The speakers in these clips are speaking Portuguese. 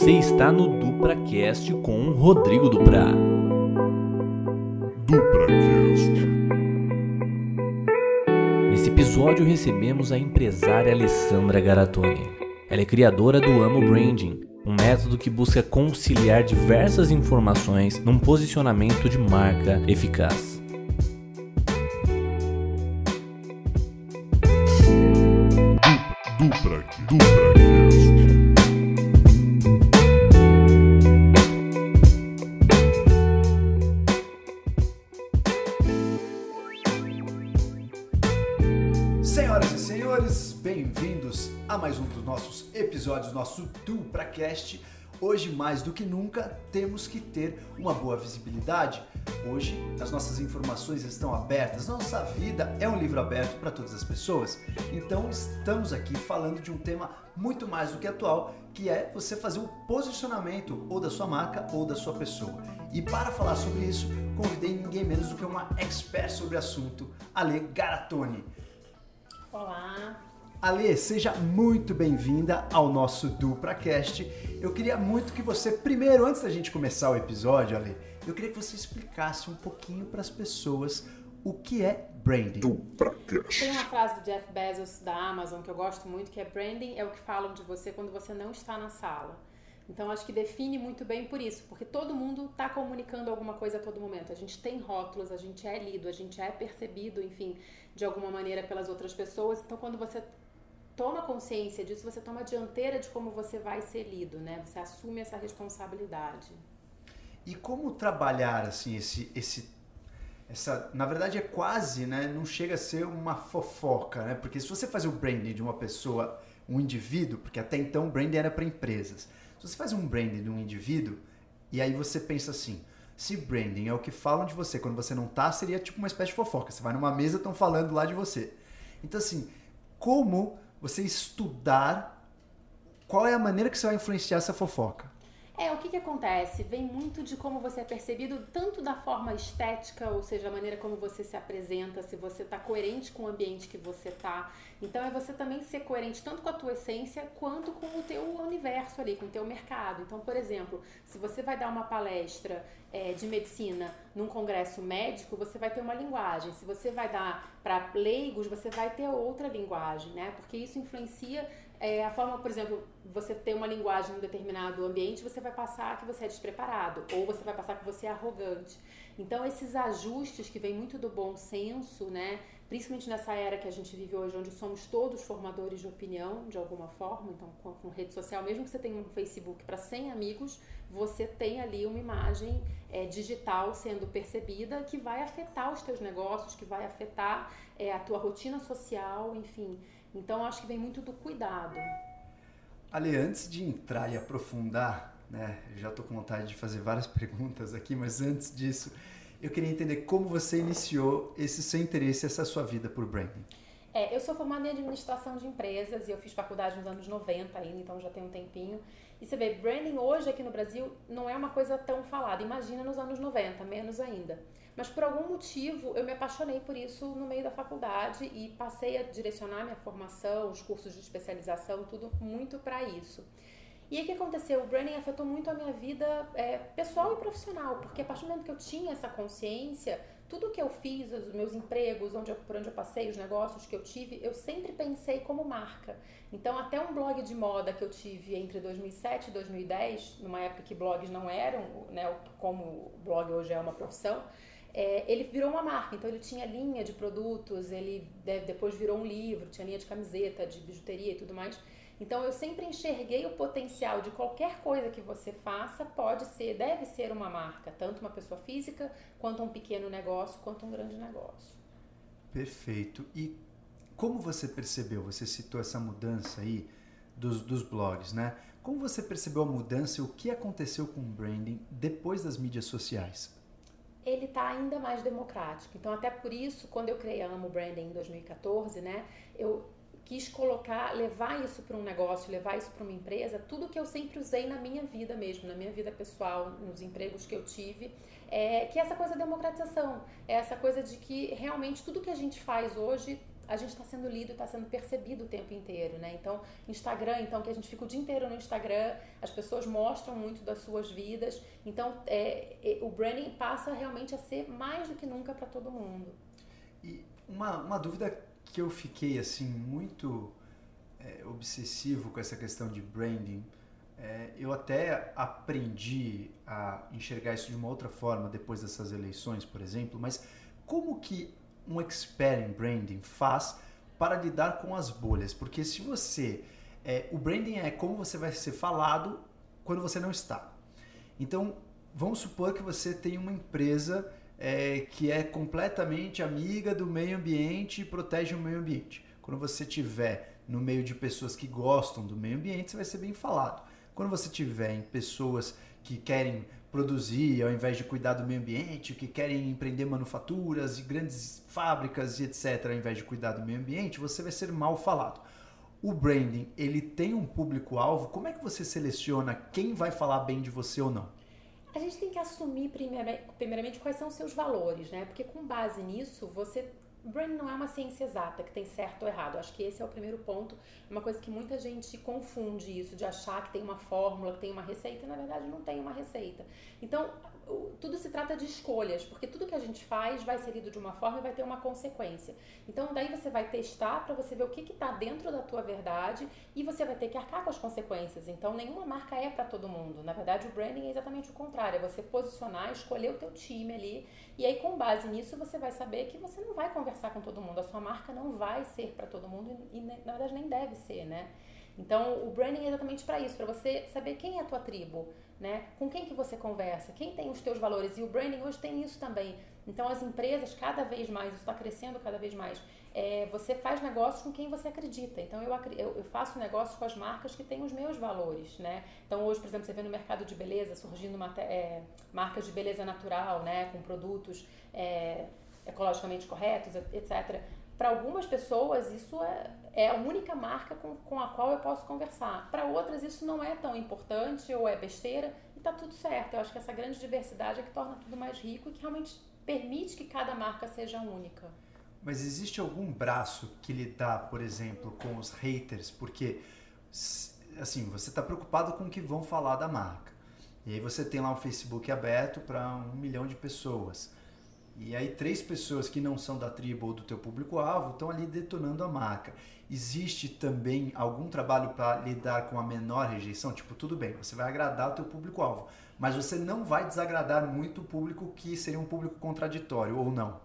Você está no DupraCast com Rodrigo Dupra. DupraCast. Nesse episódio recebemos a empresária Alessandra Garatoni. Ela é criadora do Amo Branding, um método que busca conciliar diversas informações num posicionamento de marca eficaz. DupraCast. Hoje, mais do que nunca, temos que ter uma boa visibilidade. Hoje, as nossas informações estão abertas, nossa vida é um livro aberto para todas as pessoas. Então, estamos aqui falando de um tema muito mais do que atual, que é você fazer o posicionamento ou da sua marca ou da sua pessoa. E para falar sobre isso, convidei ninguém menos do que uma expert sobre o assunto, Ale Garatoni. Olá, Ale, seja muito bem-vinda ao nosso DupraCast. Eu queria muito que você, primeiro, antes da gente começar o episódio, Ale, eu queria que você explicasse um pouquinho para as pessoas o que é branding. DupraCast. tem uma frase do Jeff Bezos da Amazon que eu gosto muito, que é branding é o que falam de você quando você não está na sala. Então acho que define muito bem por isso, porque todo mundo está comunicando alguma coisa a todo momento. A gente tem rótulos, a gente é lido, a gente é percebido, enfim, de alguma maneira pelas outras pessoas. Então quando você toma consciência disso, você toma a dianteira de como você vai ser lido, né? Você assume essa responsabilidade. E como trabalhar assim esse esse essa, na verdade é quase, né, não chega a ser uma fofoca, né? Porque se você faz o branding de uma pessoa, um indivíduo, porque até então o branding era para empresas. Se você faz um branding de um indivíduo e aí você pensa assim, se branding é o que falam de você quando você não tá, seria tipo uma espécie de fofoca. Você vai numa mesa, estão falando lá de você. Então assim, como você estudar qual é a maneira que você vai influenciar essa fofoca? É, o que, que acontece? Vem muito de como você é percebido, tanto da forma estética, ou seja, a maneira como você se apresenta, se você está coerente com o ambiente que você está. Então é você também ser coerente tanto com a tua essência quanto com o teu universo ali, com o teu mercado. Então, por exemplo, se você vai dar uma palestra é, de medicina num congresso médico, você vai ter uma linguagem. Se você vai dar para leigos, você vai ter outra linguagem, né? Porque isso influencia é, a forma, por exemplo, você ter uma linguagem em um determinado ambiente, você vai passar que você é despreparado, ou você vai passar que você é arrogante. Então, esses ajustes que vêm muito do bom senso, né? Principalmente nessa era que a gente vive hoje, onde somos todos formadores de opinião, de alguma forma, então com, com rede social, mesmo que você tenha um Facebook para 100 amigos, você tem ali uma imagem é, digital sendo percebida que vai afetar os teus negócios, que vai afetar é, a tua rotina social, enfim. Então, acho que vem muito do cuidado. Ale, antes de entrar e aprofundar, né, já estou com vontade de fazer várias perguntas aqui, mas antes disso, eu queria entender como você iniciou esse seu interesse, essa sua vida por branding. É, eu sou formada em administração de empresas e eu fiz faculdade nos anos 90 ainda, então já tem um tempinho. E você vê, branding hoje aqui no Brasil não é uma coisa tão falada. Imagina nos anos 90, menos ainda. Mas por algum motivo eu me apaixonei por isso no meio da faculdade e passei a direcionar minha formação, os cursos de especialização, tudo muito para isso. E aí o que aconteceu? O branding afetou muito a minha vida é, pessoal e profissional, porque a partir do momento que eu tinha essa consciência, tudo que eu fiz, os meus empregos, onde eu, por onde eu passei, os negócios que eu tive, eu sempre pensei como marca. Então, até um blog de moda que eu tive entre 2007 e 2010, numa época que blogs não eram, né, como blog hoje é uma profissão, é, ele virou uma marca. Então, ele tinha linha de produtos, ele depois virou um livro, tinha linha de camiseta, de bijuteria e tudo mais. Então eu sempre enxerguei o potencial de qualquer coisa que você faça pode ser, deve ser uma marca, tanto uma pessoa física, quanto um pequeno negócio, quanto um grande negócio. Perfeito. E como você percebeu? Você citou essa mudança aí dos, dos blogs, né? Como você percebeu a mudança e o que aconteceu com o branding depois das mídias sociais? ele está ainda mais democrático. Então, até por isso, quando eu criei a Amo Branding em 2014, né, eu quis colocar, levar isso para um negócio, levar isso para uma empresa, tudo que eu sempre usei na minha vida mesmo, na minha vida pessoal, nos empregos que eu tive, é, que essa coisa da democratização, é essa coisa de que realmente tudo que a gente faz hoje a gente está sendo lido está sendo percebido o tempo inteiro, né? Então, Instagram, então, que a gente fica o dia inteiro no Instagram, as pessoas mostram muito das suas vidas, então é, é, o branding passa realmente a ser mais do que nunca para todo mundo. E uma, uma dúvida que eu fiquei assim muito é, obsessivo com essa questão de branding, é, eu até aprendi a enxergar isso de uma outra forma depois dessas eleições, por exemplo, mas como que um expert em branding faz para lidar com as bolhas? Porque se você. É, o branding é como você vai ser falado quando você não está. Então, vamos supor que você tem uma empresa é, que é completamente amiga do meio ambiente e protege o meio ambiente. Quando você estiver no meio de pessoas que gostam do meio ambiente, você vai ser bem falado. Quando você estiver em pessoas que querem produzir ao invés de cuidar do meio ambiente, que querem empreender manufaturas e grandes fábricas e etc, ao invés de cuidar do meio ambiente, você vai ser mal falado. O branding, ele tem um público-alvo, como é que você seleciona quem vai falar bem de você ou não? A gente tem que assumir primeiramente quais são os seus valores, né? Porque com base nisso, você Branding não é uma ciência exata que tem certo ou errado. Acho que esse é o primeiro ponto. É uma coisa que muita gente confunde isso de achar que tem uma fórmula, que tem uma receita, e na verdade não tem uma receita. Então, tudo se trata de escolhas, porque tudo que a gente faz vai ser lido de uma forma e vai ter uma consequência. Então, daí você vai testar para você ver o que está dentro da tua verdade e você vai ter que arcar com as consequências. Então, nenhuma marca é para todo mundo. Na verdade, o branding é exatamente o contrário. É você posicionar, escolher o teu time ali e aí, com base nisso, você vai saber que você não vai conversar com todo mundo. A sua marca não vai ser para todo mundo e, na verdade, nem deve ser, né? Então, o branding é exatamente para isso, para você saber quem é a tua tribo, né? Com quem que você conversa, quem tem os teus valores. E o branding hoje tem isso também. Então, as empresas, cada vez mais, isso está crescendo cada vez mais, é, você faz negócios com quem você acredita. Então, eu, eu, eu, faço negócios com as marcas que têm os meus valores, né? Então, hoje, por exemplo, você vê no mercado de beleza surgindo uma, é, marcas de beleza natural, né? Com produtos é, ecologicamente corretos, etc para algumas pessoas isso é, é a única marca com, com a qual eu posso conversar. Para outras isso não é tão importante ou é besteira e tá tudo certo. Eu acho que essa grande diversidade é que torna tudo mais rico e que realmente permite que cada marca seja única. Mas existe algum braço que dá, por exemplo, com os haters? Porque assim, você está preocupado com o que vão falar da marca. E aí você tem lá um Facebook aberto para um milhão de pessoas. E aí três pessoas que não são da tribo ou do teu público-alvo estão ali detonando a marca. Existe também algum trabalho para lidar com a menor rejeição? Tipo, tudo bem, você vai agradar o teu público-alvo, mas você não vai desagradar muito o público que seria um público contraditório, ou não?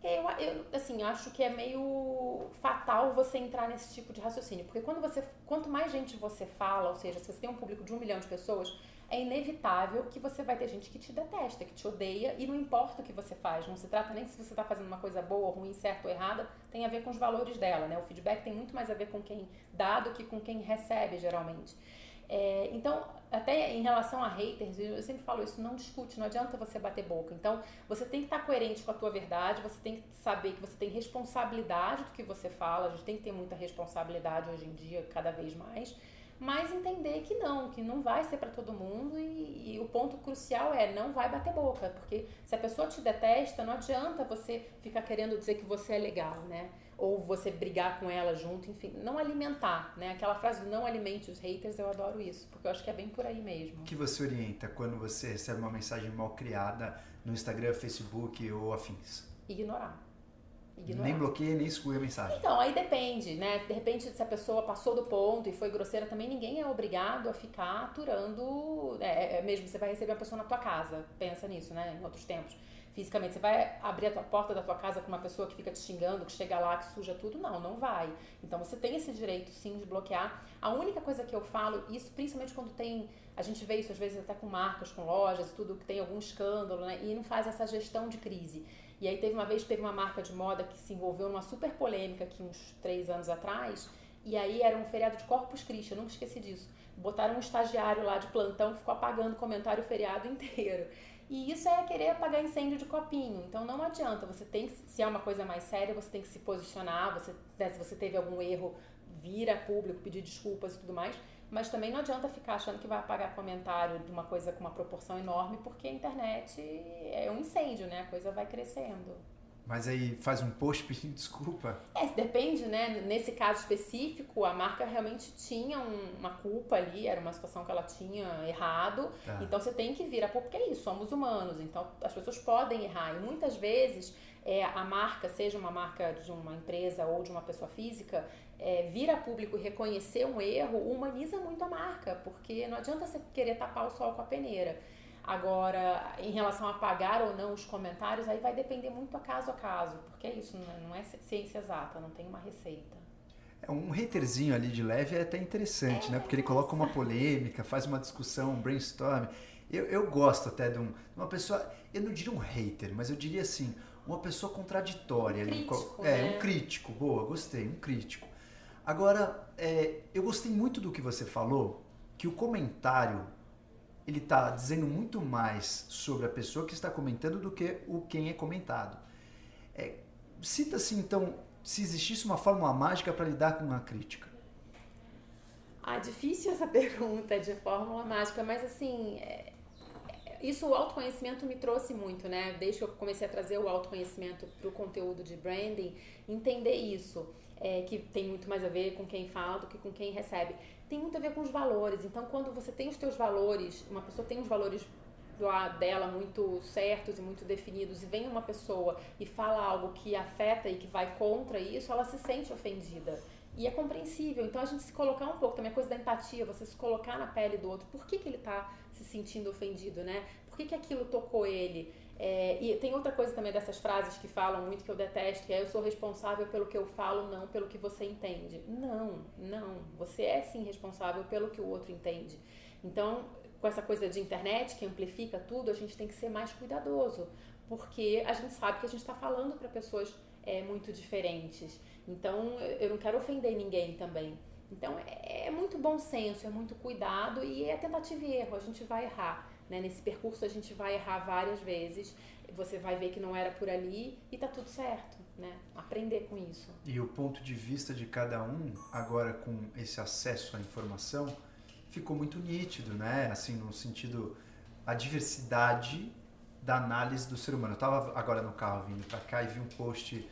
Eu, eu, assim, acho que é meio fatal você entrar nesse tipo de raciocínio, porque quando você, quanto mais gente você fala, ou seja, se você tem um público de um milhão de pessoas, é inevitável que você vai ter gente que te detesta, que te odeia, e não importa o que você faz, não se trata nem se você está fazendo uma coisa boa, ruim, certa ou errada, tem a ver com os valores dela, né? O feedback tem muito mais a ver com quem dá do que com quem recebe, geralmente. É, então, até em relação a haters, eu sempre falo isso, não discute, não adianta você bater boca. Então, você tem que estar coerente com a tua verdade, você tem que saber que você tem responsabilidade do que você fala, a gente tem que ter muita responsabilidade hoje em dia, cada vez mais mas entender que não, que não vai ser para todo mundo e, e, o ponto crucial é não vai bater boca, porque se a pessoa te detesta, não adianta você ficar querendo dizer que você é legal, né? Ou você brigar com ela junto, enfim, não alimentar, né? Aquela frase não alimente os haters, eu adoro isso, porque eu acho que é bem por aí mesmo. O que você orienta quando você recebe uma mensagem mal criada no Instagram, Facebook ou afins? Ignorar. Ignorar. Nem bloqueia, nem exclui a mensagem. Então, aí depende, né? De repente, se a pessoa passou do ponto e foi grosseira também, ninguém é obrigado a ficar aturando. É, é, mesmo você vai receber uma pessoa na tua casa, pensa nisso, né? Em outros tempos. Fisicamente, você vai abrir a tua porta da tua casa com uma pessoa que fica te xingando, que chega lá, que suja tudo? Não, não vai. Então, você tem esse direito, sim, de bloquear. A única coisa que eu falo, isso principalmente quando tem. A gente vê isso às vezes até com marcas, com lojas, tudo que tem algum escândalo, né? E não faz essa gestão de crise. E aí teve uma vez que teve uma marca de moda que se envolveu numa super polêmica aqui uns três anos atrás. E aí era um feriado de Corpus Christi, eu nunca esqueci disso. Botaram um estagiário lá de plantão que ficou apagando comentário o feriado inteiro. E isso é querer apagar incêndio de copinho. Então não adianta, você tem que, se é uma coisa mais séria, você tem que se posicionar, você, né, se você teve algum erro, vir a público, pedir desculpas e tudo mais. Mas também não adianta ficar achando que vai apagar comentário de uma coisa com uma proporção enorme, porque a internet é um incêndio, né? A coisa vai crescendo. Mas aí faz um post pedindo desculpa. É, depende, né? Nesse caso específico, a marca realmente tinha um- uma culpa ali, era uma situação que ela tinha errado. Tá. Então você tem que vir a público, é isso, somos humanos, então as pessoas podem errar. E muitas vezes é, a marca, seja uma marca de uma empresa ou de uma pessoa física, é, vir a público e reconhecer um erro humaniza muito a marca, porque não adianta você querer tapar o sol com a peneira. Agora, em relação a pagar ou não os comentários, aí vai depender muito a caso a caso, porque é isso, não é- não é ciência exata, não tem uma receita. É, um haterzinho ali de leve é até interessante, né? Porque ele coloca uma polêmica, faz uma discussão, um brainstorm. Eu, eu gosto até de, um, de uma pessoa, eu não diria um hater, mas eu diria assim, uma pessoa contraditória. Um ali, crítico, é, né? um crítico, boa, gostei, um crítico. Agora, é, eu gostei muito do que você falou, que o comentário ele está dizendo muito mais sobre a pessoa que está comentando do que o quem é comentado. É, Cita-se então se existisse uma fórmula mágica para lidar com a crítica. Ah, difícil essa pergunta de fórmula mágica, mas assim, é- isso o autoconhecimento me trouxe muito, né? Desde que eu comecei a trazer o autoconhecimento para o conteúdo de branding, entender isso, é, que tem muito mais a ver com quem fala do que com quem recebe. Tem muito a ver com os valores. Então, quando você tem os teus valores, uma pessoa tem os valores lá dela muito certos e muito definidos e vem uma pessoa e fala algo que afeta e que vai contra isso, ela se sente ofendida. E é compreensível. Então a gente se colocar um pouco, também a coisa da empatia, você se colocar na pele do outro. Por que, que ele tá se sentindo ofendido, né? Por que, que aquilo tocou ele? É, e tem outra coisa também dessas frases que falam muito que eu detesto, que é eu sou responsável pelo que eu falo, não pelo que você entende. Não, não. Você é sim responsável pelo que o outro entende. Então, com essa coisa de internet que amplifica tudo, a gente tem que ser mais cuidadoso, porque a gente sabe que a gente está falando para pessoas é, muito diferentes. Então, eu não quero ofender ninguém também. Então, é, é muito bom senso, é muito cuidado e é tentativa e erro. A gente vai errar. Né? Nesse percurso, a gente vai errar várias vezes. Você vai ver que não era por ali e tá tudo certo. Né? Aprender com isso. E o ponto de vista de cada um, agora com esse acesso à informação, ficou muito nítido, né? Assim, no sentido, a diversidade da análise do ser humano. Eu estava agora no carro vindo para cá e vi um post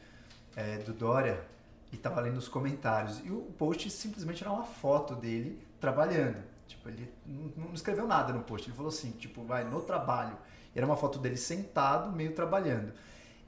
é, do Dória e estava lendo os comentários. E o post simplesmente era uma foto dele trabalhando. Tipo, ele não, não escreveu nada no post. Ele falou assim, tipo, vai no trabalho. E era uma foto dele sentado, meio trabalhando.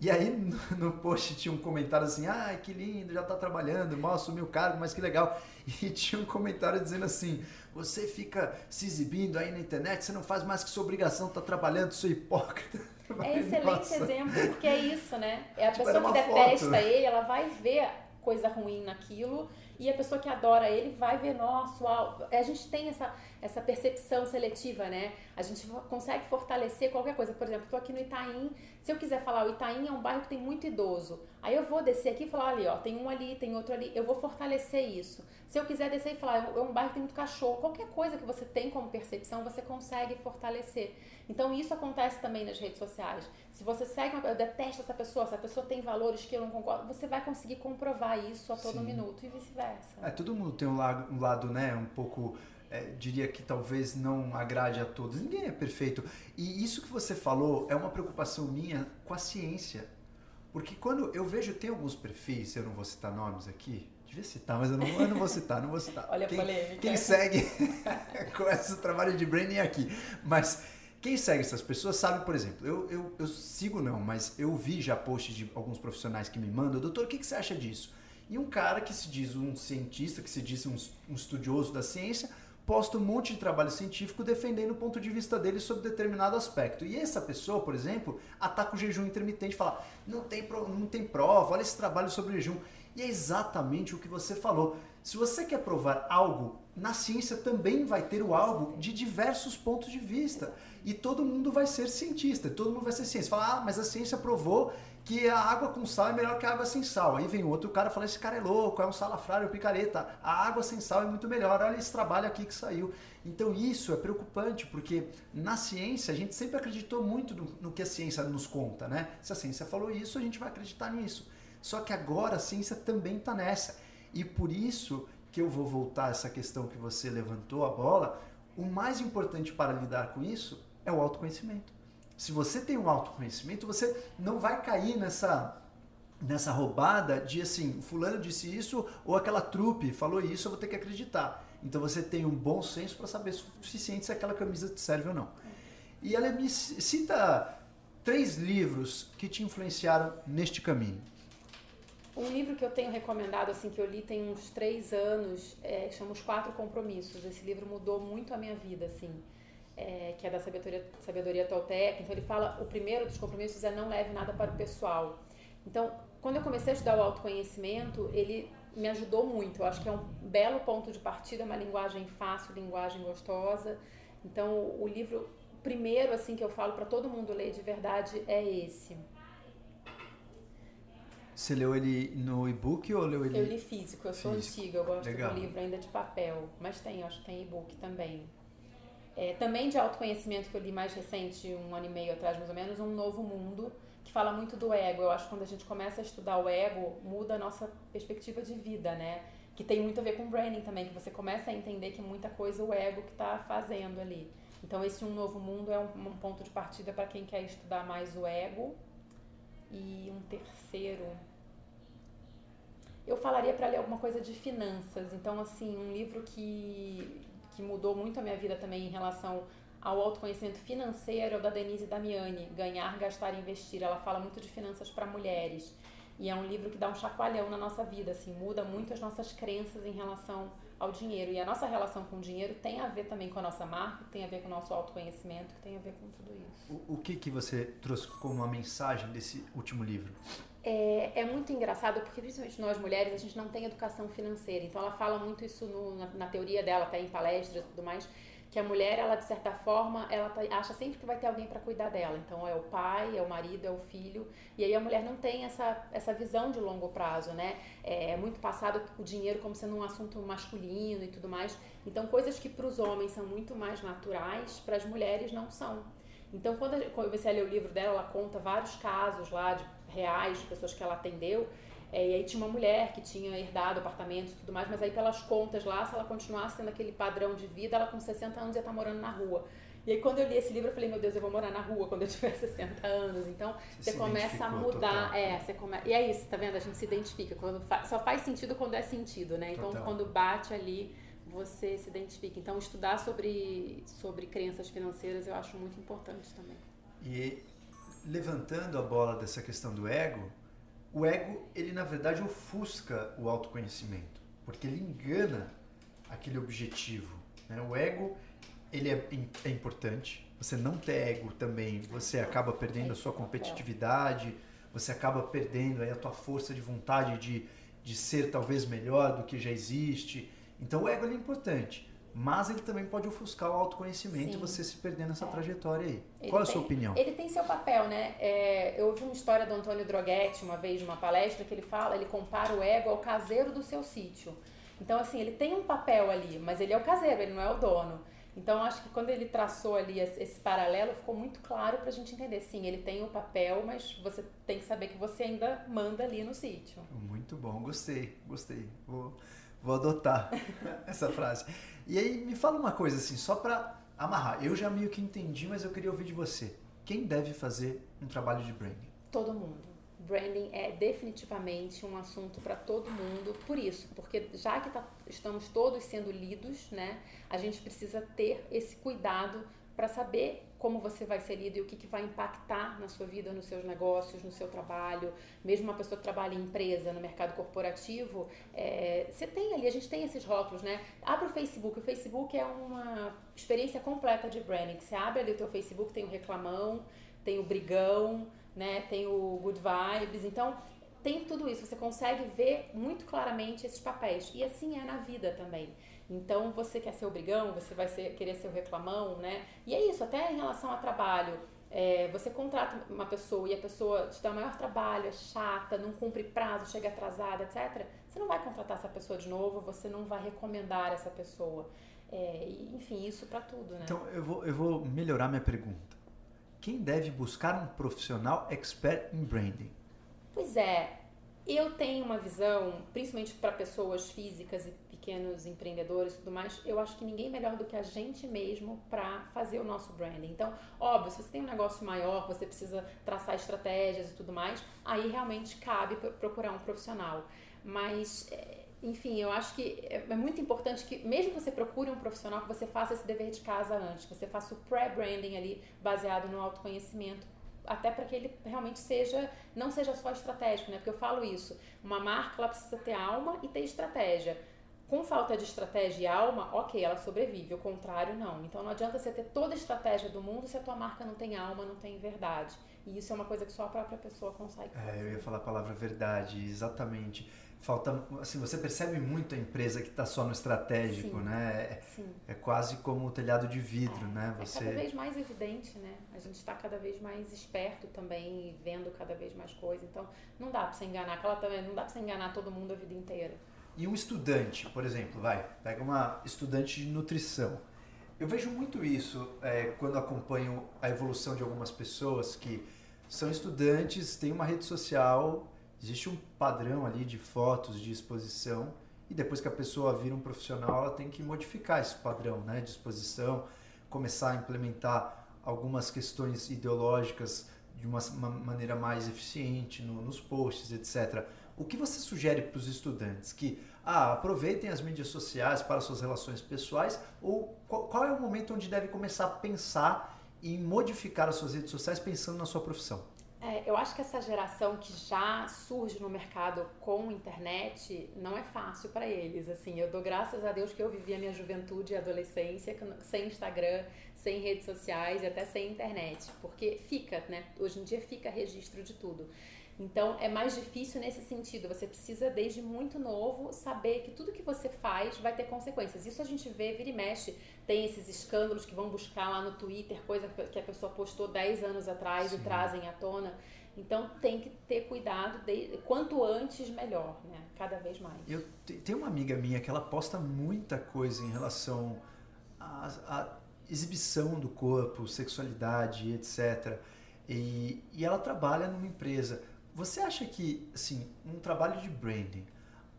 E aí no, post tinha um comentário assim, ai que lindo, já tá trabalhando, mal assumiu o cargo, mas que legal. E tinha um comentário dizendo assim, você fica se exibindo aí na internet, você não faz mais que sua obrigação, tá trabalhando, seu hipócrita. É excelente "Nossa." exemplo, porque é isso, né? É a Tipo, pessoa que detesta foto. ele, ela vai ver coisa ruim naquilo, e a pessoa que adora ele vai ver, nossa, uau. A gente tem essa, essa percepção seletiva, né? A gente consegue fortalecer qualquer coisa. Por exemplo, tô aqui no Itaim, se eu quiser falar, o Itaim é um bairro que tem muito idoso. Aí eu vou descer aqui e falar, ali, ó, tem um ali, tem outro ali, eu vou fortalecer isso. Se eu quiser descer e falar, é um bairro que tem muito cachorro, qualquer coisa que você tem como percepção, você consegue fortalecer. Então isso acontece também nas redes sociais. Se você segue uma eu detesto essa pessoa, essa pessoa tem valores que eu não concordo, você vai conseguir comprovar isso a todo Sim. minuto e vice-versa. É, todo mundo tem um lado, um lado né, um pouco, é, diria que talvez não agrade a todos. Ninguém é perfeito. E isso que você falou é uma preocupação minha com a ciência. Porque quando eu vejo, tem alguns perfis, eu não vou citar nomes aqui, devia citar, mas eu não, eu não vou citar, não vou citar. Olha a quem, polêmica. quem segue começa o trabalho de branding aqui. Mas quem segue essas pessoas sabe, por exemplo, eu, eu, eu sigo não, mas eu vi já posts de alguns profissionais que me mandam, doutor, o que, que você acha disso? E um cara que se diz um cientista, que se diz um, um estudioso da ciência, posta um monte de trabalho científico defendendo o ponto de vista dele sobre determinado aspecto. E essa pessoa, por exemplo, ataca o jejum intermitente e fala: não tem, pro- não tem prova, olha esse trabalho sobre jejum. E é exatamente o que você falou. Se você quer provar algo, na ciência também vai ter o algo de diversos pontos de vista. E todo mundo vai ser cientista, todo mundo vai ser ciência. Fala, ah, mas a ciência provou que a água com sal é melhor que a água sem sal. Aí vem outro cara falando, esse cara é louco, é um salafrário, picareta. A água sem sal é muito melhor, olha esse trabalho aqui que saiu. Então isso é preocupante, porque na ciência a gente sempre acreditou muito no, no que a ciência nos conta, né? Se a ciência falou isso, a gente vai acreditar nisso. Só que agora a ciência também está nessa. E por isso que eu vou voltar a essa questão que você levantou a bola, o mais importante para lidar com isso é o autoconhecimento. Se você tem um autoconhecimento, você não vai cair nessa nessa roubada de assim, fulano disse isso ou aquela trupe falou isso, eu vou ter que acreditar. Então você tem um bom senso para saber suficiente se aquela camisa te serve ou não. E ela me cita três livros que te influenciaram neste caminho. Um livro que eu tenho recomendado, assim, que eu li tem uns três anos, é, chama Os Quatro Compromissos. Esse livro mudou muito a minha vida, assim, é, que é da sabedoria, sabedoria Toltec. Então ele fala, o primeiro dos compromissos é não leve nada para o pessoal. Então, quando eu comecei a estudar o autoconhecimento, ele me ajudou muito. Eu acho que é um belo ponto de partida, uma linguagem fácil, linguagem gostosa. Então, o livro primeiro assim que eu falo para todo mundo ler de verdade é esse. Você leu ele no e-book ou leu ele? Eu li físico, eu sou Físico. antiga, eu gosto Legal. do livro ainda de papel, mas tem, acho que tem e-book também. É, também de autoconhecimento que eu li mais recente, um ano e meio atrás mais ou menos, Um Novo Mundo, que fala muito do ego. Eu acho que quando a gente começa a estudar o ego, muda a nossa perspectiva de vida, né? Que tem muito a ver com branding também, que você começa a entender que muita coisa o ego que está fazendo ali. Então esse Um Novo Mundo é um, um ponto de partida para quem quer estudar mais o ego. E um terceiro, eu falaria para ler alguma coisa de finanças. Então, assim, um livro que, que mudou muito a minha vida também em relação ao autoconhecimento financeiro é da Denise Damiani, Ganhar, Gastar e Investir. Ela fala muito de finanças para mulheres. E é um livro que dá um chacoalhão na nossa vida, assim, muda muito as nossas crenças em relação ao dinheiro. E a nossa relação com o dinheiro tem a ver também com a nossa marca, tem a ver com o nosso autoconhecimento, tem a ver com tudo isso. O, o que que você trouxe como uma mensagem desse último livro? É, é muito engraçado porque, principalmente nós mulheres, a gente não tem educação financeira. Então, ela fala muito isso no- na, na teoria dela, até em palestras e tudo mais, que a mulher, ela de certa forma, ela tá- acha sempre que vai ter alguém para cuidar dela. Então, é o pai, é o marido, é o filho. E aí a mulher não tem essa, essa visão de longo prazo, né? É muito passado o dinheiro como sendo um assunto masculino e tudo mais. Então, coisas que para os homens são muito mais naturais, para as mulheres não são. Então, quando eu comecei a ler o livro dela, ela conta vários casos lá de reais, de pessoas que ela atendeu. É, e aí tinha uma mulher que tinha herdado apartamentos e tudo mais, mas aí pelas contas lá, se ela continuasse tendo aquele padrão de vida, ela com 60 anos ia estar morando na rua. E aí quando eu li esse livro, eu falei, meu Deus, eu vou morar na rua quando eu tiver 60 anos. Então, Você você começa a mudar. total. É, você come... E é isso, tá vendo? A gente se identifica. Quando fa- Só faz sentido quando é sentido, né? Então, Total. quando bate ali, você se identifica. Então, estudar sobre, sobre crenças financeiras eu acho muito importante também. E levantando a bola dessa questão do ego, o ego, ele na verdade ofusca o autoconhecimento, porque ele engana aquele objetivo. né? O ego, ele é, é importante. Você não ter ego também, você acaba perdendo a sua competitividade, você acaba perdendo aí a tua força de vontade de, de ser talvez melhor do que já existe. Então o ego é importante, mas ele também pode ofuscar o autoconhecimento e Sim. você se perder nessa trajetória aí. Ele Qual é a tem- sua opinião? Ele tem seu papel, né? É, eu ouvi uma história do Antônio Droghetti uma vez numa palestra que ele fala, ele compara o ego ao caseiro do seu sítio. Então, assim, ele tem um papel ali, mas ele é o caseiro, ele não é o dono. Então, acho que quando ele traçou ali esse paralelo, ficou muito claro pra gente entender. Sim, ele tem o papel, mas você tem que saber que você ainda manda ali no sítio. Muito bom, gostei, gostei. Vou, vou adotar essa frase. E aí, me fala uma coisa assim, só pra amarrar. Eu já meio que entendi, mas eu queria ouvir de você. Quem deve fazer um trabalho de branding? Todo mundo. Branding é definitivamente um assunto para todo mundo, por isso, porque já que tá- estamos todos sendo lidos, né, a gente precisa ter esse cuidado para saber como você vai ser lido e o que, que vai impactar na sua vida, nos seus negócios, no seu trabalho. Mesmo uma pessoa que trabalha em empresa, no mercado corporativo, é, você tem ali, a gente tem esses rótulos, né? Abre o Facebook, o Facebook é uma experiência completa de branding. Você abre ali o teu Facebook, tem o reclamão, tem o brigão, né? Tem o good vibes. Então, tem tudo isso. Você consegue ver muito claramente esses papéis. E assim é na vida também. Então, você quer ser o brigão, você vai ser, querer ser o reclamão, né? E é isso, até em relação a trabalho. É, você contrata uma pessoa e a pessoa te dá o maior trabalho, é chata, não cumpre prazo, chega atrasada, etc. Você não vai contratar essa pessoa de novo, você não vai recomendar essa pessoa. É, enfim, isso para tudo, né? Então, eu vou, eu vou melhorar minha pergunta. Quem deve buscar um profissional expert em branding? Pois é, eu tenho uma visão, principalmente para pessoas físicas e pequenos empreendedores e tudo mais, eu acho que ninguém melhor do que a gente mesmo para fazer o nosso branding. Então, óbvio, se você tem um negócio maior, você precisa traçar estratégias e tudo mais, aí realmente cabe procurar um profissional. Mas é, enfim, eu acho que é, é muito importante que, mesmo que você procure um profissional, que você faça esse dever de casa antes, que você faça o pré-branding ali, baseado no autoconhecimento, até para que ele realmente seja, não seja só estratégico, né? Porque eu falo isso, uma marca ela precisa ter alma e ter estratégia. Com falta de estratégia e alma, ok, ela sobrevive, o contrário não. Então não adianta você ter toda a estratégia do mundo se a tua marca não tem alma, não tem verdade. E isso é uma coisa que só a própria pessoa consegue fazer. É, eu ia falar a palavra verdade, exatamente falta assim você percebe muito a empresa que está só no estratégico Sim. né é, Sim. é quase como o telhado de vidro é, né você é cada vez mais evidente né a gente está cada vez mais esperto também vendo cada vez mais coisas então não dá para você enganar aquela também não dá para você enganar todo mundo a vida inteira e um estudante por exemplo vai pega uma estudante de nutrição eu vejo muito isso é, quando acompanho a evolução de algumas pessoas que são estudantes têm uma rede social existe um padrão ali de fotos, de exposição, e depois que a pessoa vira um profissional, ela tem que modificar esse padrão né, de exposição, começar a implementar algumas questões ideológicas de uma, uma maneira mais eficiente no, nos posts, etc. O que você sugere para os estudantes? Que ah, aproveitem as mídias sociais para suas relações pessoais ou qual, qual é o momento onde deve começar a pensar em modificar as suas redes sociais pensando na sua profissão? É, eu acho que essa geração que já surge no mercado com internet não é fácil para eles. Assim, eu dou graças a Deus que eu vivi a minha juventude e adolescência sem Instagram, sem redes sociais e até sem internet, porque fica, né? Hoje em dia fica registro de tudo. Então é mais difícil nesse sentido. Você precisa, desde muito novo, saber que tudo que você faz vai ter consequências. Isso a gente vê, vira e mexe. Tem esses escândalos que vão buscar lá no Twitter, coisa que a pessoa postou 10 anos atrás Sim. e trazem à tona. Então tem que ter cuidado, de, quanto antes melhor, né? Cada vez mais. Eu tenho uma amiga minha que ela posta muita coisa em relação à, exibição do corpo, sexualidade, etc. E, e ela trabalha numa empresa. Você acha que, assim, um trabalho de branding,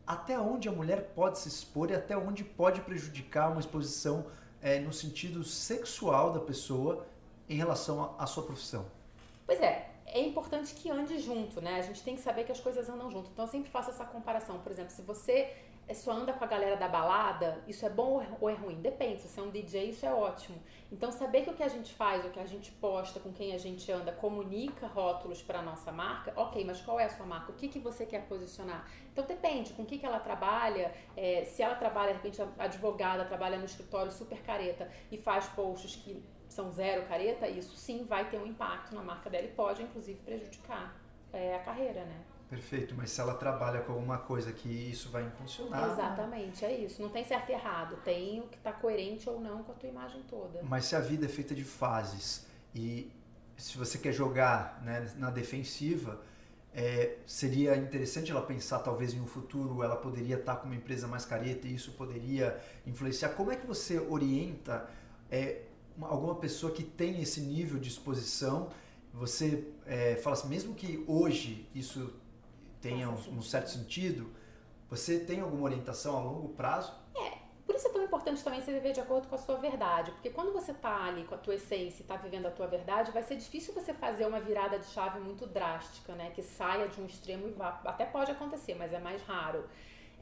até onde a mulher pode se expor e até onde pode prejudicar uma exposição é, no sentido sexual da pessoa em relação à sua profissão? Pois é, é importante que ande junto, né? A gente tem que saber que as coisas andam junto. Então eu sempre faço essa comparação. Por exemplo, se você só anda com a galera da balada, isso é bom ou é ruim? Depende. Se você é um DJ, isso é ótimo. Então, saber que o que a gente faz, o que a gente posta, com quem a gente anda, comunica rótulos para nossa marca, ok, mas qual é a sua marca? O que, que você quer posicionar? Então, depende com o que, que ela trabalha. É, se ela trabalha, de repente, advogada, trabalha no escritório super careta e faz posts que são zero careta, isso sim vai ter um impacto na marca dela e pode, inclusive, prejudicar é, a carreira, né? Perfeito, mas se ela trabalha com alguma coisa que isso vai impulsionar. Exatamente, é isso. Não tem certo e errado, tem o que está coerente ou não com a tua imagem toda. Mas se a vida é feita de fases e se você quer jogar né, na defensiva, é, seria interessante ela pensar talvez em um futuro ela poderia estar com uma empresa mais careta e isso poderia influenciar. Como é que você orienta é, uma, alguma pessoa que tem esse nível de exposição? Você é, fala assim, mesmo que hoje isso tenha um, um, certo sentido, você tem alguma orientação a longo prazo? É, por isso é tão importante também você viver de acordo com a sua verdade, porque quando você está ali com a tua essência e está vivendo a tua verdade, vai ser difícil você fazer uma virada de chave muito drástica, né, que saia de um extremo e vá, até pode acontecer, mas é mais raro.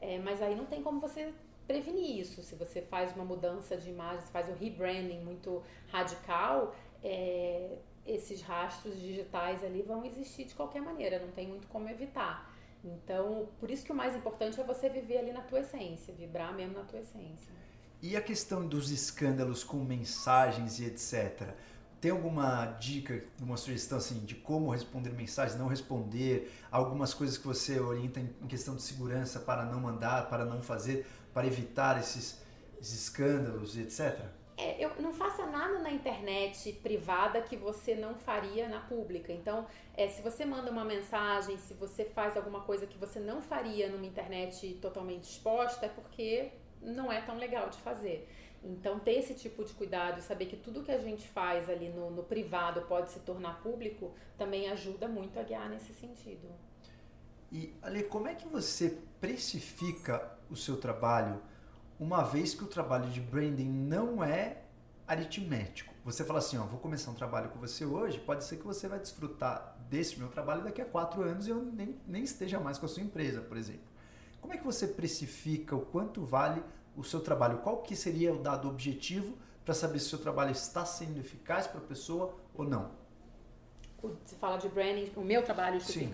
É, mas aí não tem como você prevenir isso. Se você faz uma mudança de imagem, se faz um rebranding muito radical, é, esses rastros digitais ali vão existir de qualquer maneira, não tem muito como evitar. Então, por isso que o mais importante é você viver ali na tua essência, vibrar mesmo na tua essência. E a questão dos escândalos com mensagens e etc. Tem alguma dica, uma sugestão assim de como responder mensagens, não responder, algumas coisas que você orienta em questão de segurança para não mandar, para não fazer, para evitar esses, esses escândalos e etc? É, eu não faça nada na internet privada que você não faria na pública. Então, é, se você manda uma mensagem, se você faz alguma coisa que você não faria numa internet totalmente exposta, é porque não é tão legal de fazer. Então, ter esse tipo de cuidado e saber que tudo que a gente faz ali no, no privado pode se tornar público também ajuda muito a guiar nesse sentido. E, Ale, como é que você precifica o seu trabalho uma vez que o trabalho de branding não é aritmético. Você fala assim, ó, vou começar um trabalho com você hoje, pode ser que você vai desfrutar desse meu trabalho daqui a quatro anos e eu nem, nem esteja mais com a sua empresa, por exemplo. Como é que você precifica o quanto vale o seu trabalho? Qual que seria o dado objetivo para saber se o seu trabalho está sendo eficaz para a pessoa ou não? Você fala de branding, o meu trabalho Sim.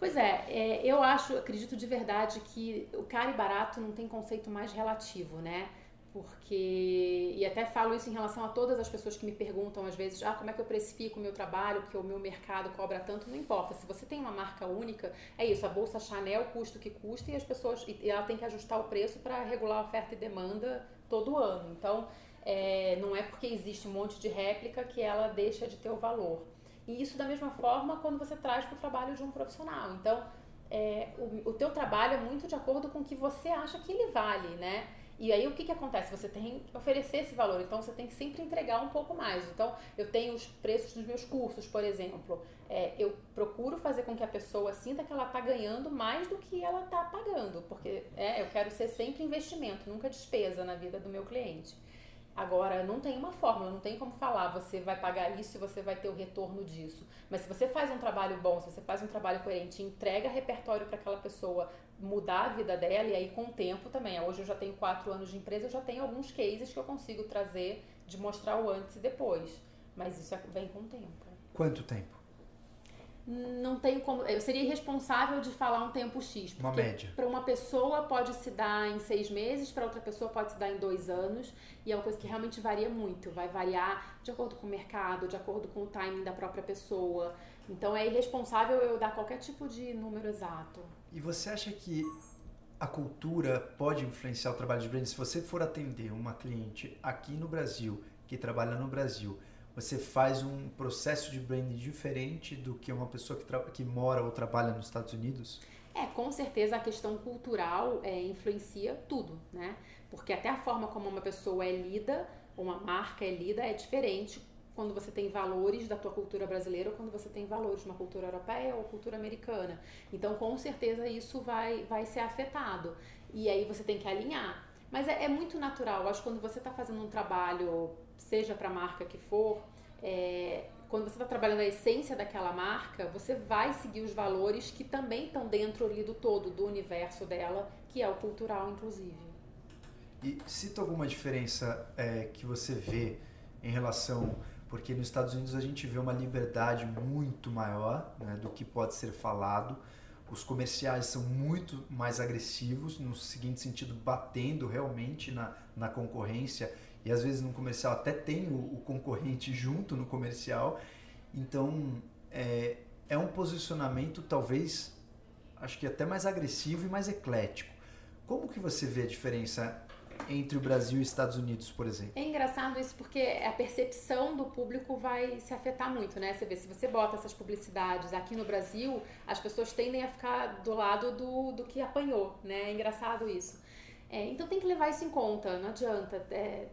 Pois é, é, eu acho, acredito de verdade que o caro e barato não tem conceito mais relativo, né? Porque, e até falo isso em relação a todas as pessoas que me perguntam às vezes, ah, como é que eu precifico o meu trabalho, porque o meu mercado cobra tanto, não importa. Se você tem uma marca única, é isso, a bolsa Chanel custa o que custa e as pessoas, e ela tem que ajustar o preço para regular a oferta e demanda todo ano. Então, é, não é porque existe um monte de réplica que ela deixa de ter o valor. E isso da mesma forma quando você traz para o trabalho de um profissional. Então, é, o, o teu trabalho é muito de acordo com o que você acha que ele vale, né? E aí o que, que acontece? Você tem que oferecer esse valor, então você tem que sempre entregar um pouco mais. Então, eu tenho os preços dos meus cursos, por exemplo. É, eu procuro fazer com que a pessoa sinta que ela está ganhando mais do que ela está pagando, porque é, eu quero ser sempre investimento, nunca despesa na vida do meu cliente. Agora, não tem uma fórmula, não tem como falar, você vai pagar isso e você vai ter o retorno disso. Mas se você faz um trabalho bom, se você faz um trabalho coerente, entrega repertório para aquela pessoa mudar a vida dela, e aí com o tempo também. Hoje eu já tenho quatro anos de empresa, eu já tenho alguns cases que eu consigo trazer de mostrar o antes e depois. Mas isso é- vem com o tempo. Quanto tempo? Não tenho como. Eu seria irresponsável de falar um tempo X. Uma média. Para uma pessoa pode se dar em seis meses, para outra pessoa pode se dar em dois anos. E é uma coisa que realmente varia muito. Vai variar de acordo com o mercado, de acordo com o timing da própria pessoa. Então é irresponsável eu dar qualquer tipo de número exato. E você acha que a cultura pode influenciar o trabalho de branding? Se você for atender uma cliente aqui no Brasil, que trabalha no Brasil, você faz um processo de branding diferente do que uma pessoa que, que mora ou trabalha nos Estados Unidos? É, com certeza a questão cultural é, influencia tudo, né? Porque até a forma como uma pessoa é lida, uma marca é lida, é diferente quando você tem valores da tua cultura brasileira ou quando você tem valores de uma cultura europeia ou cultura americana. Então, com certeza isso vai, vai ser afetado. E aí você tem que alinhar. Mas é, é muito natural. Acho que quando você está fazendo um trabalho, seja para a marca que for, é, quando você está trabalhando a essência daquela marca, você vai seguir os valores que também estão dentro ali do todo, do universo dela, que é o cultural, inclusive. E cita alguma diferença é, que você vê em relação. Porque nos Estados Unidos a gente vê uma liberdade muito maior né, do que pode ser falado. Os comerciais são muito mais agressivos, no seguinte sentido, batendo realmente na, na concorrência. E às vezes no comercial até tem o, o concorrente junto no comercial. Então é, é um posicionamento talvez, acho que até mais agressivo e mais eclético. Como que você vê a diferença entre o Brasil e os Estados Unidos, por exemplo? É engraçado isso porque a percepção do público vai se afetar muito, né? Você vê, se você bota essas publicidades aqui no Brasil, as pessoas tendem a ficar do lado do, do que apanhou, né? É engraçado isso. É, então tem que levar isso em conta, não adianta. É,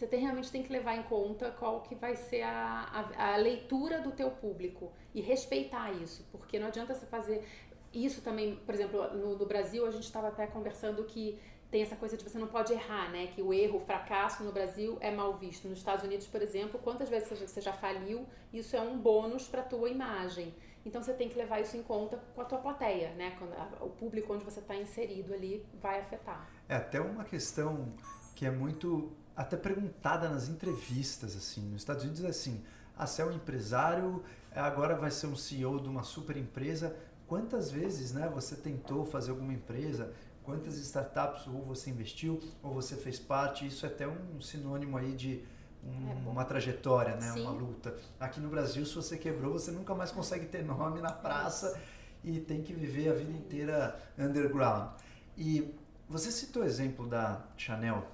você tem, realmente tem que levar em conta qual que vai ser a, a, a leitura do teu público e respeitar isso, porque não adianta você fazer isso também, por exemplo, no, no Brasil a gente estava até conversando que tem essa coisa de você não pode errar, né? Que o erro, o fracasso no Brasil é mal visto. Nos Estados Unidos, por exemplo, quantas vezes você já- faliu, isso é um bônus para tua imagem. Então você tem que levar isso em conta com a tua plateia, né? O público onde você está inserido ali vai afetar. É até uma questão que é muito até perguntada nas entrevistas assim. Nos Estados Unidos é assim: ah, você é um empresário, agora vai ser um CEO de uma super empresa. Quantas vezes, né, você tentou fazer alguma empresa? Quantas startups ou você investiu ou você fez parte? Isso é até um sinônimo aí de um- É uma trajetória, né, Sim. uma luta. Aqui no Brasil, se você quebrou, você nunca mais consegue ter nome na praça e tem que viver a vida inteira underground. E você citou o exemplo da Chanel,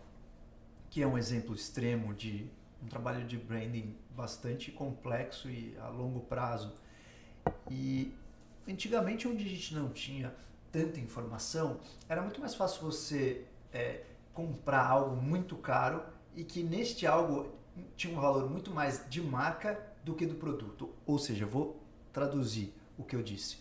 que é um exemplo extremo de um trabalho de branding bastante complexo e a longo prazo. E antigamente, onde a gente não tinha tanta informação, era muito mais fácil você é, comprar algo muito caro e que neste algo tinha um valor muito mais de marca do que do produto. Ou seja, vou traduzir o que eu disse.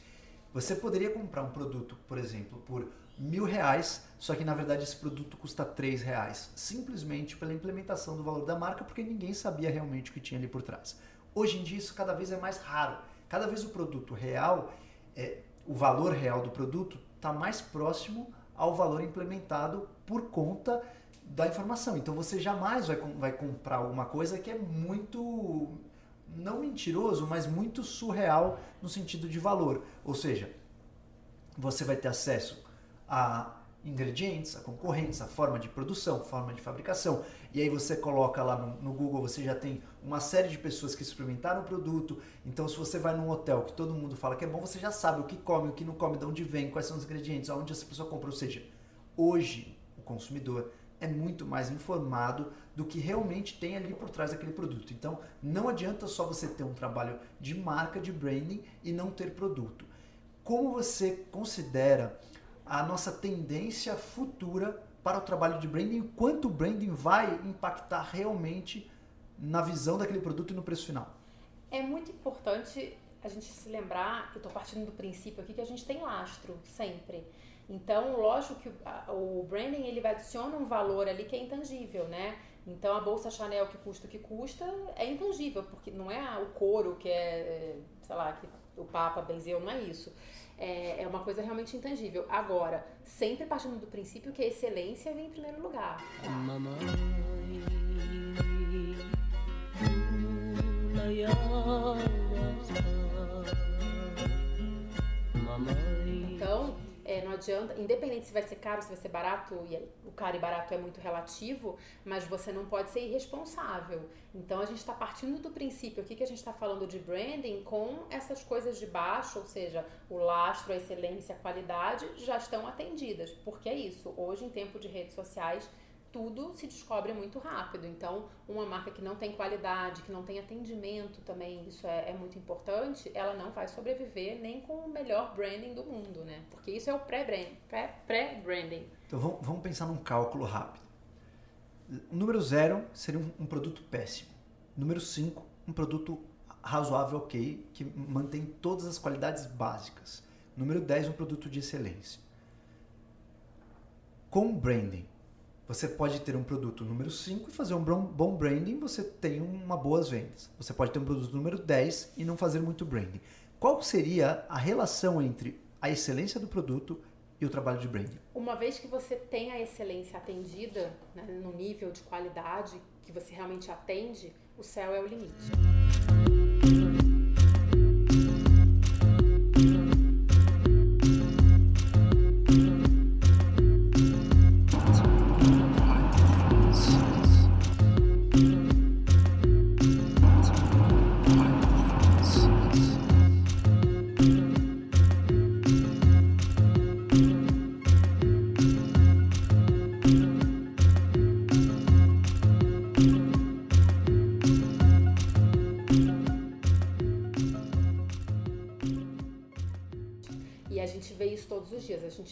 Você poderia comprar um produto, por exemplo, por mil reais, só que na verdade esse produto custa três reais, simplesmente pela implementação do valor da marca, porque ninguém sabia realmente o que tinha ali por trás. Hoje em dia isso cada vez é mais raro. Cada vez o produto real, é, o valor real do produto está mais próximo ao valor implementado por conta da informação. Então você jamais vai, vai comprar alguma coisa que é muito não mentiroso, mas muito surreal no sentido de valor. Ou seja, você vai ter acesso a ingredientes, a concorrentes, a forma de produção, forma de fabricação. E aí você coloca lá no, no, Google, você já tem uma série de pessoas que experimentaram o produto. Então, se você vai num hotel que todo mundo fala que é bom, você já sabe o que come, o que não come, de onde vem, quais são os ingredientes, aonde essa pessoa compra. Ou seja, hoje o consumidor é muito mais informado do que realmente tem ali por trás daquele produto. Então, não adianta só você ter um trabalho de marca, de branding e não ter produto. Como você considera a nossa tendência futura para o trabalho de branding quanto o branding vai impactar realmente na visão daquele produto e no preço final. É muito importante a gente se lembrar, eu estou partindo do princípio aqui que a gente tem lastro sempre. Então, lógico que o branding ele vai adicionar um valor ali que é intangível, né? Então, a bolsa Chanel que custa o que custa é intangível, porque não é o couro que é, sei lá, que o Papa benzeu, não é isso é, é uma coisa realmente intangível. Agora, sempre partindo do princípio que a excelência vem em primeiro lugar. Tá? Mamãe, então, é, não adianta, independente se vai ser caro, se vai ser barato, e o caro e barato é muito relativo, mas você não pode ser irresponsável. Então a gente está partindo do princípio aqui que a gente está falando de branding com essas coisas de baixo, ou seja, o lastro, a excelência, a qualidade já estão atendidas. Porque é isso, hoje em tempo de redes sociais tudo se descobre muito rápido. Então, uma marca que não tem qualidade, que não tem atendimento também, isso é, é muito importante, ela não vai sobreviver nem com o melhor branding do mundo, né? Porque isso é o pré-branding. Pré, branding então, vamos, vamos pensar num cálculo rápido. Número zero seria um, um produto péssimo. Número cinco, um produto razoável, ok, que mantém todas as qualidades básicas. Número 10, um produto de excelência. Com branding, você pode ter um produto número 5 e fazer um bom branding, você tem uma boas vendas. Você pode ter um produto número 10 e não fazer muito branding. Qual seria a relação entre a excelência do produto e o trabalho de branding? Uma vez que você tem a excelência atendida, né, no nível de qualidade que você realmente atende, o céu é o limite.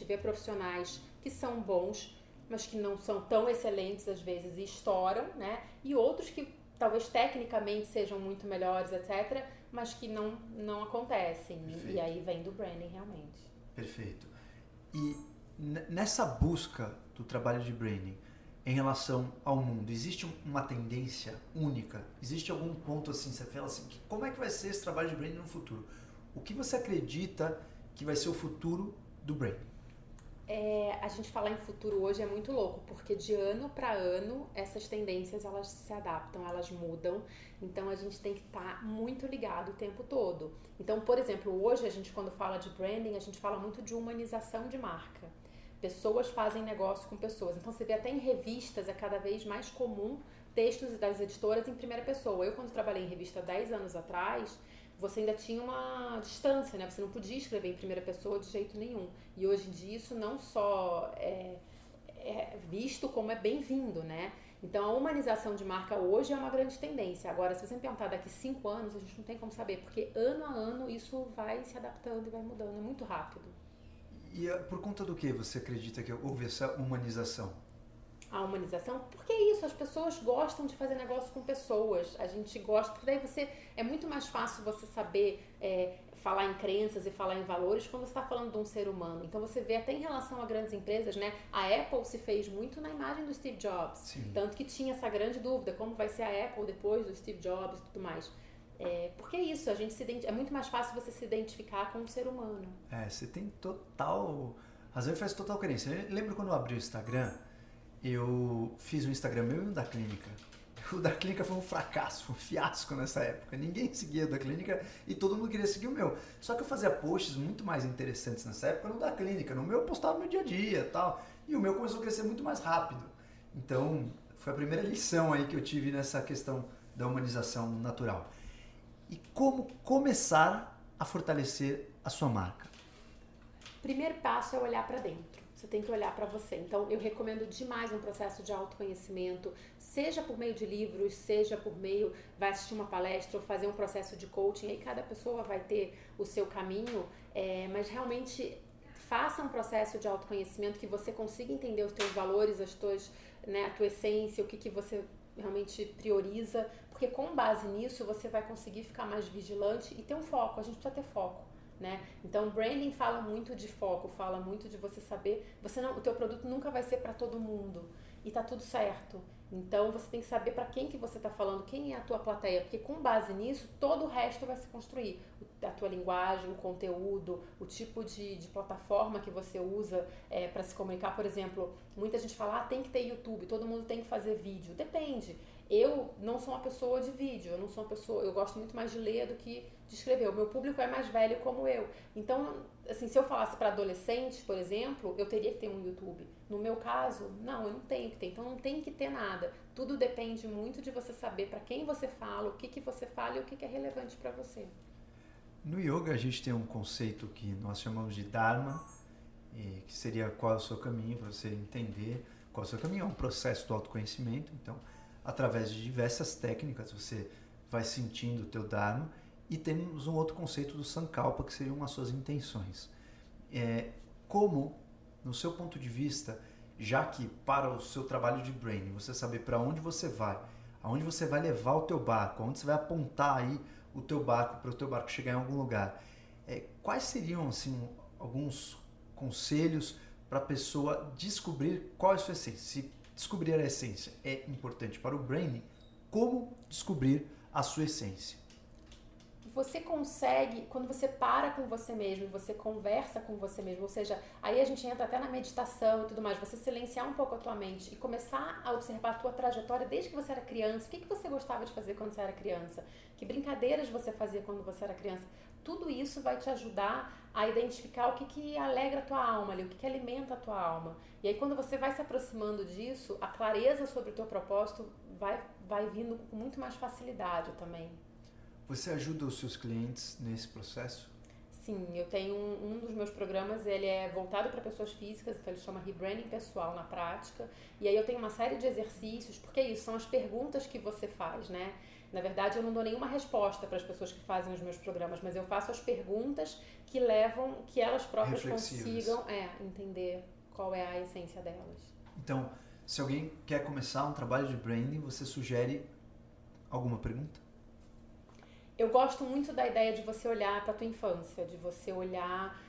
Gente vê profissionais que são bons, mas que não são tão excelentes às vezes e estouram, né? E outros que talvez tecnicamente sejam muito melhores, etc., mas que não, não acontecem. Perfeito. E aí vem do branding realmente. Perfeito. E nessa busca do trabalho de branding em relação ao mundo, existe uma tendência única? Existe algum ponto assim, você fala assim, como é que vai ser esse trabalho de branding no futuro? O que você acredita que vai ser o futuro do branding? É, a gente falar em futuro hoje é muito louco, porque de ano para ano essas tendências elas se adaptam, elas mudam. Então a gente tem que estar tá muito ligado o tempo todo. Então, por exemplo, hoje a gente quando fala de branding, a gente fala muito de humanização de marca. Pessoas fazem negócio com pessoas. Então você vê até em revistas é cada vez mais comum textos das editoras em primeira pessoa. Eu quando trabalhei em revista 10 anos atrás, você ainda tinha uma distância, né? Você não podia escrever em primeira pessoa de jeito nenhum. E hoje em dia isso não só é, é visto como é bem-vindo, né? Então a humanização de marca hoje é uma grande tendência. Agora, se você me perguntar daqui cinco anos, a gente não tem como saber, porque ano a ano isso vai se adaptando e vai mudando, é muito rápido. E é por conta do que você acredita que houve essa humanização? A humanização, porque é isso, as pessoas gostam de fazer negócio com pessoas, a gente gosta, porque daí você, é muito mais fácil você saber é, falar em crenças e falar em valores quando você está falando de um ser humano. Então você vê até em relação a grandes empresas, né? A Apple se fez muito na imagem do Steve Jobs. Sim. Tanto que tinha essa grande dúvida, como vai ser a Apple depois do Steve Jobs e tudo mais. É, porque é isso, a gente se é muito mais fácil você se identificar com um ser humano. É, você tem total. Razão e faz total crença. Eu lembro quando eu abri o Instagram, eu fiz um Instagram meu e um da clínica. O da clínica foi um fracasso, um fiasco nessa época. Ninguém seguia o da clínica e todo mundo queria seguir o meu. Só que eu fazia posts muito mais interessantes nessa época no da clínica. No meu eu postava meu dia a dia e tal. E o meu começou a crescer muito mais rápido. Então, foi a primeira lição aí que eu tive nessa questão da humanização natural. E como começar a fortalecer a sua marca? Primeiro passo é olhar para dentro. Você tem que olhar para você. Então, eu recomendo demais um processo de autoconhecimento, seja por meio de livros, seja por meio vai assistir uma palestra ou fazer um processo de coaching. Aí cada pessoa vai ter o seu caminho, é, mas realmente faça um processo de autoconhecimento que você consiga entender os teus valores, as tuas, né, a tua essência, o que, que você realmente prioriza, porque com base nisso você vai conseguir ficar mais vigilante e ter um foco. A gente precisa ter foco. Né? Então, branding fala muito de foco, fala muito de você saber, você não, o teu produto nunca vai ser para todo mundo e tá tudo certo. Então, você tem que saber para quem que você está falando, quem é a tua plateia, porque com base nisso, todo o resto vai se construir. A tua linguagem, o conteúdo, o tipo de, de plataforma que você usa é, para se comunicar. Por exemplo, muita gente fala, ah, tem que ter YouTube, todo mundo tem que fazer vídeo. Depende. Eu não sou uma pessoa de vídeo, eu não sou uma pessoa, eu gosto muito mais de ler do que de escrever. O meu público é mais velho como eu. Então, assim, se eu falasse para adolescentes, por exemplo, eu teria que ter um YouTube. No meu caso, não, eu não tenho que ter. Então não tem que ter nada. Tudo depende muito de você saber para quem você fala, o que que você fala e o que que é relevante para você. No yoga a gente tem um conceito que nós chamamos de Dharma, que seria qual é o seu caminho, para você entender qual é o seu caminho. É um processo do autoconhecimento, então através de diversas técnicas você vai sentindo o teu Dharma e temos um outro conceito do Sankalpa que seriam as suas intenções. É, como, no seu ponto de vista, já que para o seu trabalho de branding, você saber para onde você vai, aonde você vai levar o teu barco, aonde você vai apontar aí o teu barco para o teu barco chegar em algum lugar, é, quais seriam assim alguns conselhos para a pessoa descobrir qual é a sua essência? Se descobrir a essência é importante para o branding, como descobrir a sua essência? Você consegue, quando você para com você mesmo, você conversa com você mesmo, ou seja, aí a gente entra até na meditação e tudo mais, você silenciar um pouco a tua mente e começar a observar a tua trajetória desde que você era criança, o que, que você gostava de fazer quando você era criança, que brincadeiras você fazia quando você era criança, tudo isso vai te ajudar a identificar o que, que alegra a tua alma ali, o que, que alimenta a tua alma. E aí quando você vai se aproximando disso, a clareza sobre o teu propósito vai, vai vindo com muito mais facilidade também. Você ajuda os seus clientes nesse processo? Sim, eu tenho um, um dos meus programas, ele é voltado para pessoas físicas, então ele chama Rebranding Pessoal na Prática. E aí eu tenho uma série de exercícios, porque é isso, são as perguntas que você faz, né? Na verdade, eu não dou nenhuma resposta para as pessoas que fazem os meus programas, mas eu faço as perguntas que levam, que elas próprias consigam é, entender qual é a essência delas. Então, se alguém quer começar um trabalho de branding, você sugere alguma pergunta? Eu gosto muito da ideia de você olhar para tua infância, de você olhar.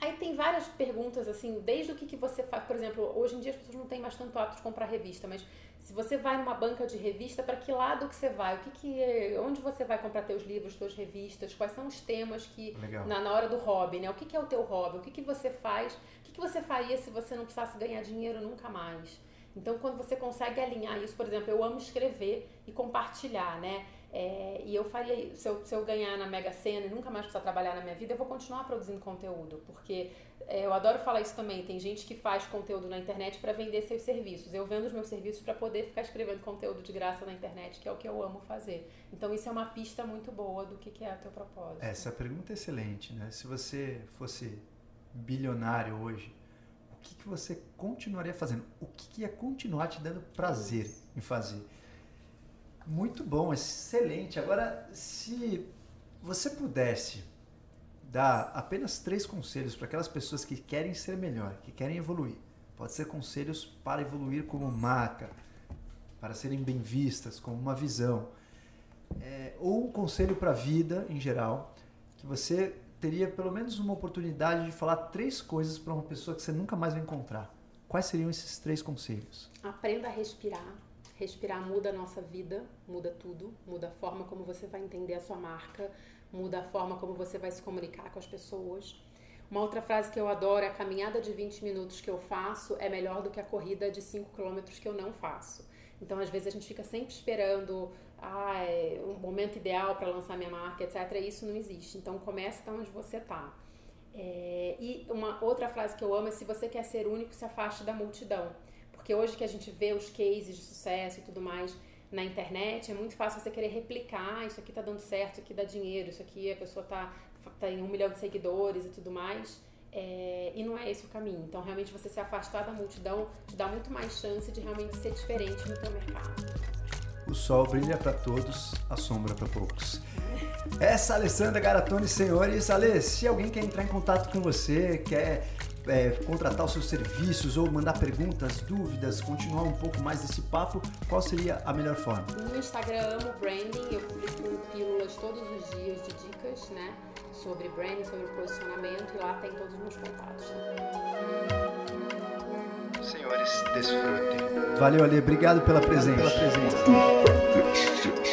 Aí tem várias perguntas assim, desde o que, que você faz, por exemplo, hoje em dia as pessoas não têm mais tanto hábito de comprar revista, mas se você vai numa banca de revista, para que lado que você vai? O que que onde você vai comprar teus livros, tuas revistas? Quais são os temas que na, na, hora do hobby, né? O que, que é o teu hobby? O que, que você faz? O que, que você faria se você não precisasse ganhar dinheiro nunca mais? Então, quando você consegue alinhar isso, por exemplo, eu amo escrever e compartilhar, né? É, e eu faria se eu, se eu ganhar na Mega Sena e nunca mais precisar trabalhar na minha vida, eu vou continuar produzindo conteúdo, porque é, eu adoro falar isso também. Tem gente que faz conteúdo na internet para vender seus serviços. Eu vendo os meus serviços para poder ficar escrevendo conteúdo de graça na internet, que é o que eu amo fazer. Então, isso é uma pista muito boa do que, que é o teu propósito. Essa pergunta é excelente, né? Se você fosse bilionário hoje, o que, que você continuaria fazendo? O que, que ia continuar te dando prazer em fazer? Muito bom, excelente. Agora, se você pudesse dar apenas três conselhos para aquelas pessoas que querem ser melhor, que querem evoluir, pode ser conselhos para evoluir como marca, para serem bem vistas, como uma visão, é, ou um conselho para a vida em geral, que você teria pelo menos uma oportunidade de falar três coisas para uma pessoa que você nunca mais vai encontrar, quais seriam esses três conselhos? Aprenda a respirar. Respirar muda a nossa vida, muda tudo, muda a forma como você vai entender a sua marca, muda a forma como você vai se comunicar com as pessoas. Uma outra frase que eu adoro é a caminhada de 20 minutos que eu faço é melhor do que a corrida de 5 quilômetros que eu não faço. Então, às vezes, a gente fica sempre esperando ah, é um momento ideal para lançar minha marca, etc. E isso não existe. Então, comece da onde você está. É, e uma outra frase que eu amo é: se você quer ser único, se afaste da multidão. Porque hoje que a gente vê os cases de sucesso e tudo mais na internet, é muito fácil você querer replicar: isso aqui tá dando certo, isso aqui dá dinheiro, isso aqui a pessoa tá, tá em um milhão de seguidores e tudo mais. É, e não é esse o caminho. Então, realmente, você se afastar da multidão te dá muito mais chance de realmente ser diferente no teu mercado. O sol brilha para todos, a sombra para poucos. Essa é a Alessandra Garatoni, senhores. Ale, se alguém quer entrar em contato com você, quer é, contratar os seus serviços ou mandar perguntas, dúvidas, continuar um pouco mais desse papo, qual seria a melhor forma? No Instagram amo branding, eu publico pílulas todos os dias de dicas, né? Sobre branding, sobre posicionamento e lá tem todos os meus contatos. Senhores, desfrutem. Valeu, Ale. Obrigado pela presença. Pela presença.